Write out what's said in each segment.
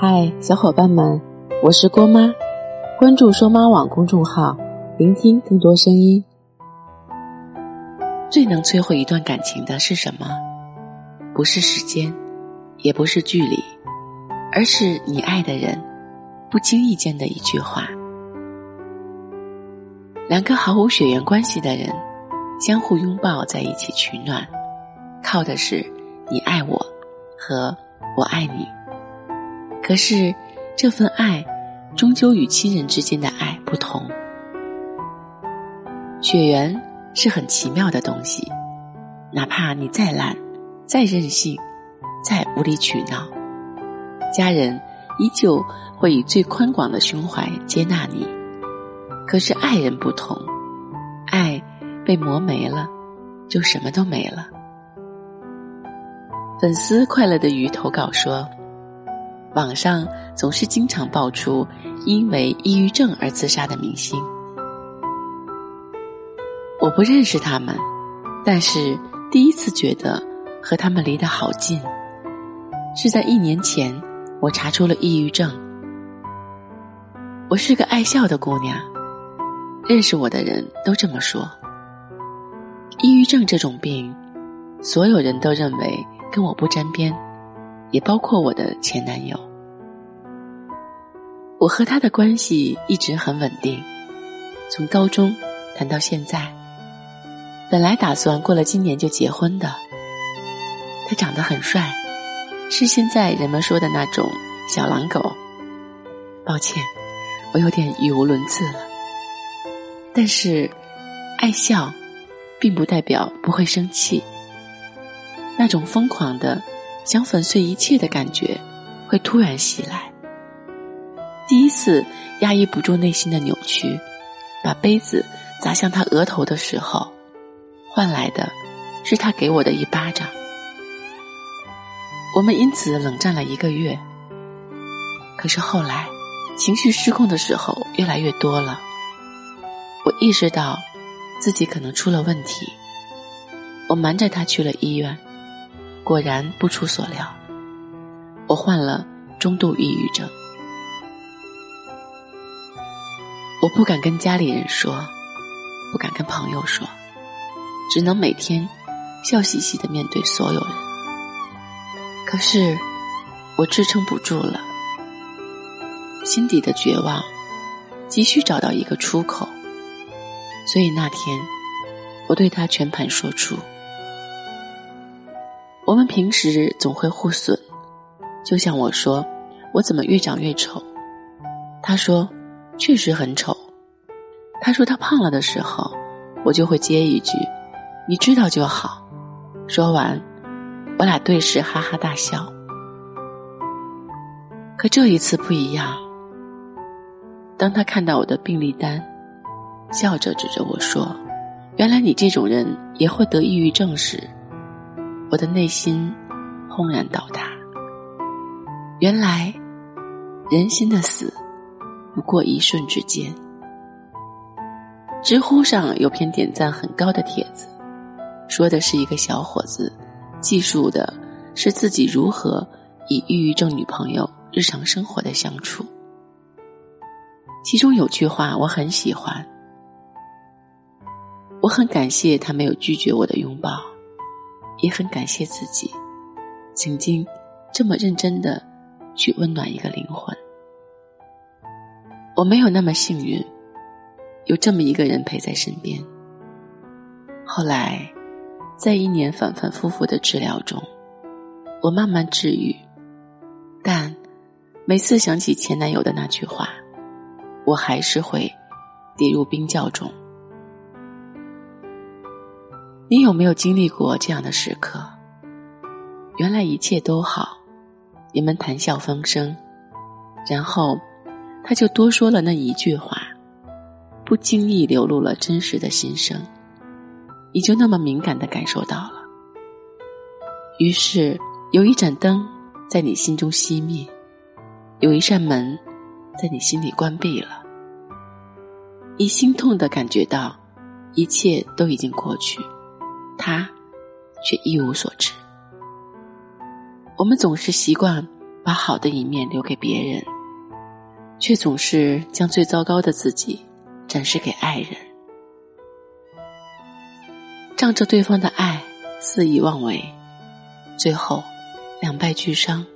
嗨，小伙伴们，我是郭妈，关注“说妈网”公众号，聆听更多声音。最能摧毁一段感情的是什么？不是时间，也不是距离，而是你爱的人不经意间的一句话。两个毫无血缘关系的人，相互拥抱在一起取暖，靠的是你爱我和我爱你。可是，这份爱终究与亲人之间的爱不同。血缘是很奇妙的东西，哪怕你再烂、再任性、再无理取闹，家人依旧会以最宽广的胸怀接纳你。可是爱人不同，爱被磨没了，就什么都没了。粉丝快乐的鱼投稿说。网上总是经常爆出因为抑郁症而自杀的明星，我不认识他们，但是第一次觉得和他们离得好近，是在一年前我查出了抑郁症。我是个爱笑的姑娘，认识我的人都这么说。抑郁症这种病，所有人都认为跟我不沾边。也包括我的前男友，我和他的关系一直很稳定，从高中谈到现在。本来打算过了今年就结婚的。他长得很帅，是现在人们说的那种小狼狗。抱歉，我有点语无伦次了。但是，爱笑，并不代表不会生气。那种疯狂的。想粉碎一切的感觉，会突然袭来。第一次压抑不住内心的扭曲，把杯子砸向他额头的时候，换来的是他给我的一巴掌。我们因此冷战了一个月。可是后来，情绪失控的时候越来越多了。我意识到自己可能出了问题，我瞒着他去了医院。果然不出所料，我患了中度抑郁症。我不敢跟家里人说，不敢跟朋友说，只能每天笑嘻嘻的面对所有人。可是我支撑不住了，心底的绝望急需找到一个出口，所以那天我对他全盘说出。我们平时总会互损，就像我说，我怎么越长越丑？他说，确实很丑。他说他胖了的时候，我就会接一句：“你知道就好。”说完，我俩对视，哈哈大笑。可这一次不一样。当他看到我的病历单，笑着指着我说：“原来你这种人也会得抑郁症时。”我的内心轰然倒塌。原来，人心的死不过一瞬之间。知乎上有篇点赞很高的帖子，说的是一个小伙子记述的是自己如何与抑郁症女朋友日常生活的相处。其中有句话我很喜欢，我很感谢他没有拒绝我的拥抱。也很感谢自己，曾经这么认真的去温暖一个灵魂。我没有那么幸运，有这么一个人陪在身边。后来，在一年反反复复的治疗中，我慢慢治愈。但每次想起前男友的那句话，我还是会跌入冰窖中。你有没有经历过这样的时刻？原来一切都好，你们谈笑风生，然后他就多说了那一句话，不经意流露了真实的心声，你就那么敏感的感受到了。于是有一盏灯在你心中熄灭，有一扇门在你心里关闭了，你心痛的感觉到一切都已经过去。他却一无所知。我们总是习惯把好的一面留给别人，却总是将最糟糕的自己展示给爱人，仗着对方的爱肆意妄为，最后两败俱伤。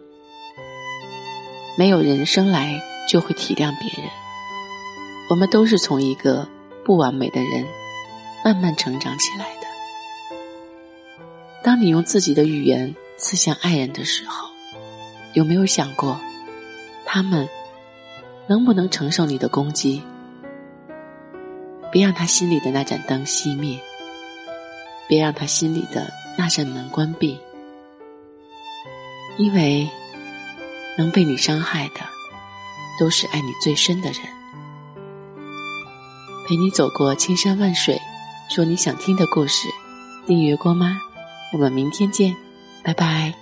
没有人生来就会体谅别人，我们都是从一个不完美的人慢慢成长起来的。当你用自己的语言刺向爱人的时候，有没有想过，他们能不能承受你的攻击？别让他心里的那盏灯熄灭，别让他心里的那扇门关闭，因为。能被你伤害的，都是爱你最深的人。陪你走过千山万水，说你想听的故事。订阅郭妈，我们明天见，拜拜。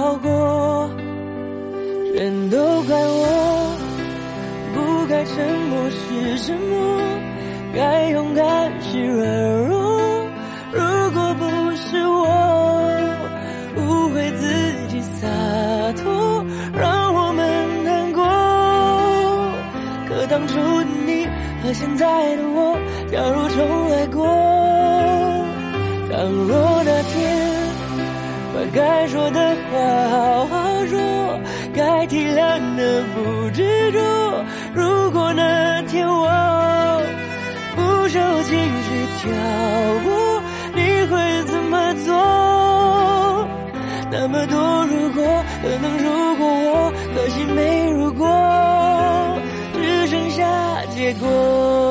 都怪我，不该沉默是沉默，该勇敢是软弱。如果不是我误会自己洒脱，让我们难过。可当初的你和现在的我，假如重来过。倘若那天把该说的话好好，该体谅的不执着。如果那天我不受情绪挑拨，你会怎么做？那么多如果，可能如果我，可惜没如果，只剩下结果。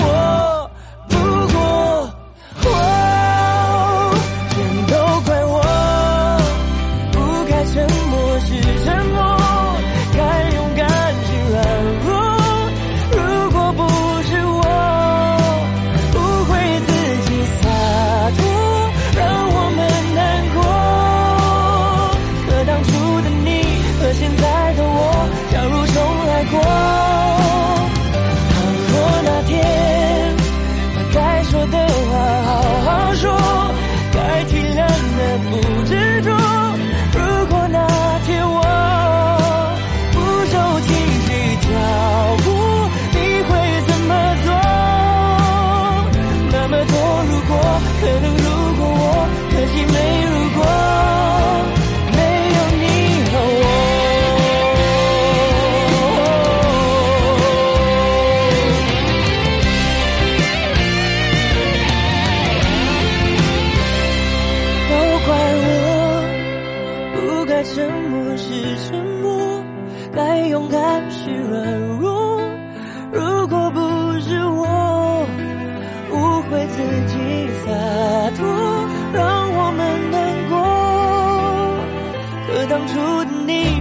可能如果我可惜没如果没有你和我。都怪我不该沉默时沉默该勇敢时软弱。如果不误会自己洒脱，让我们难过。可当初的你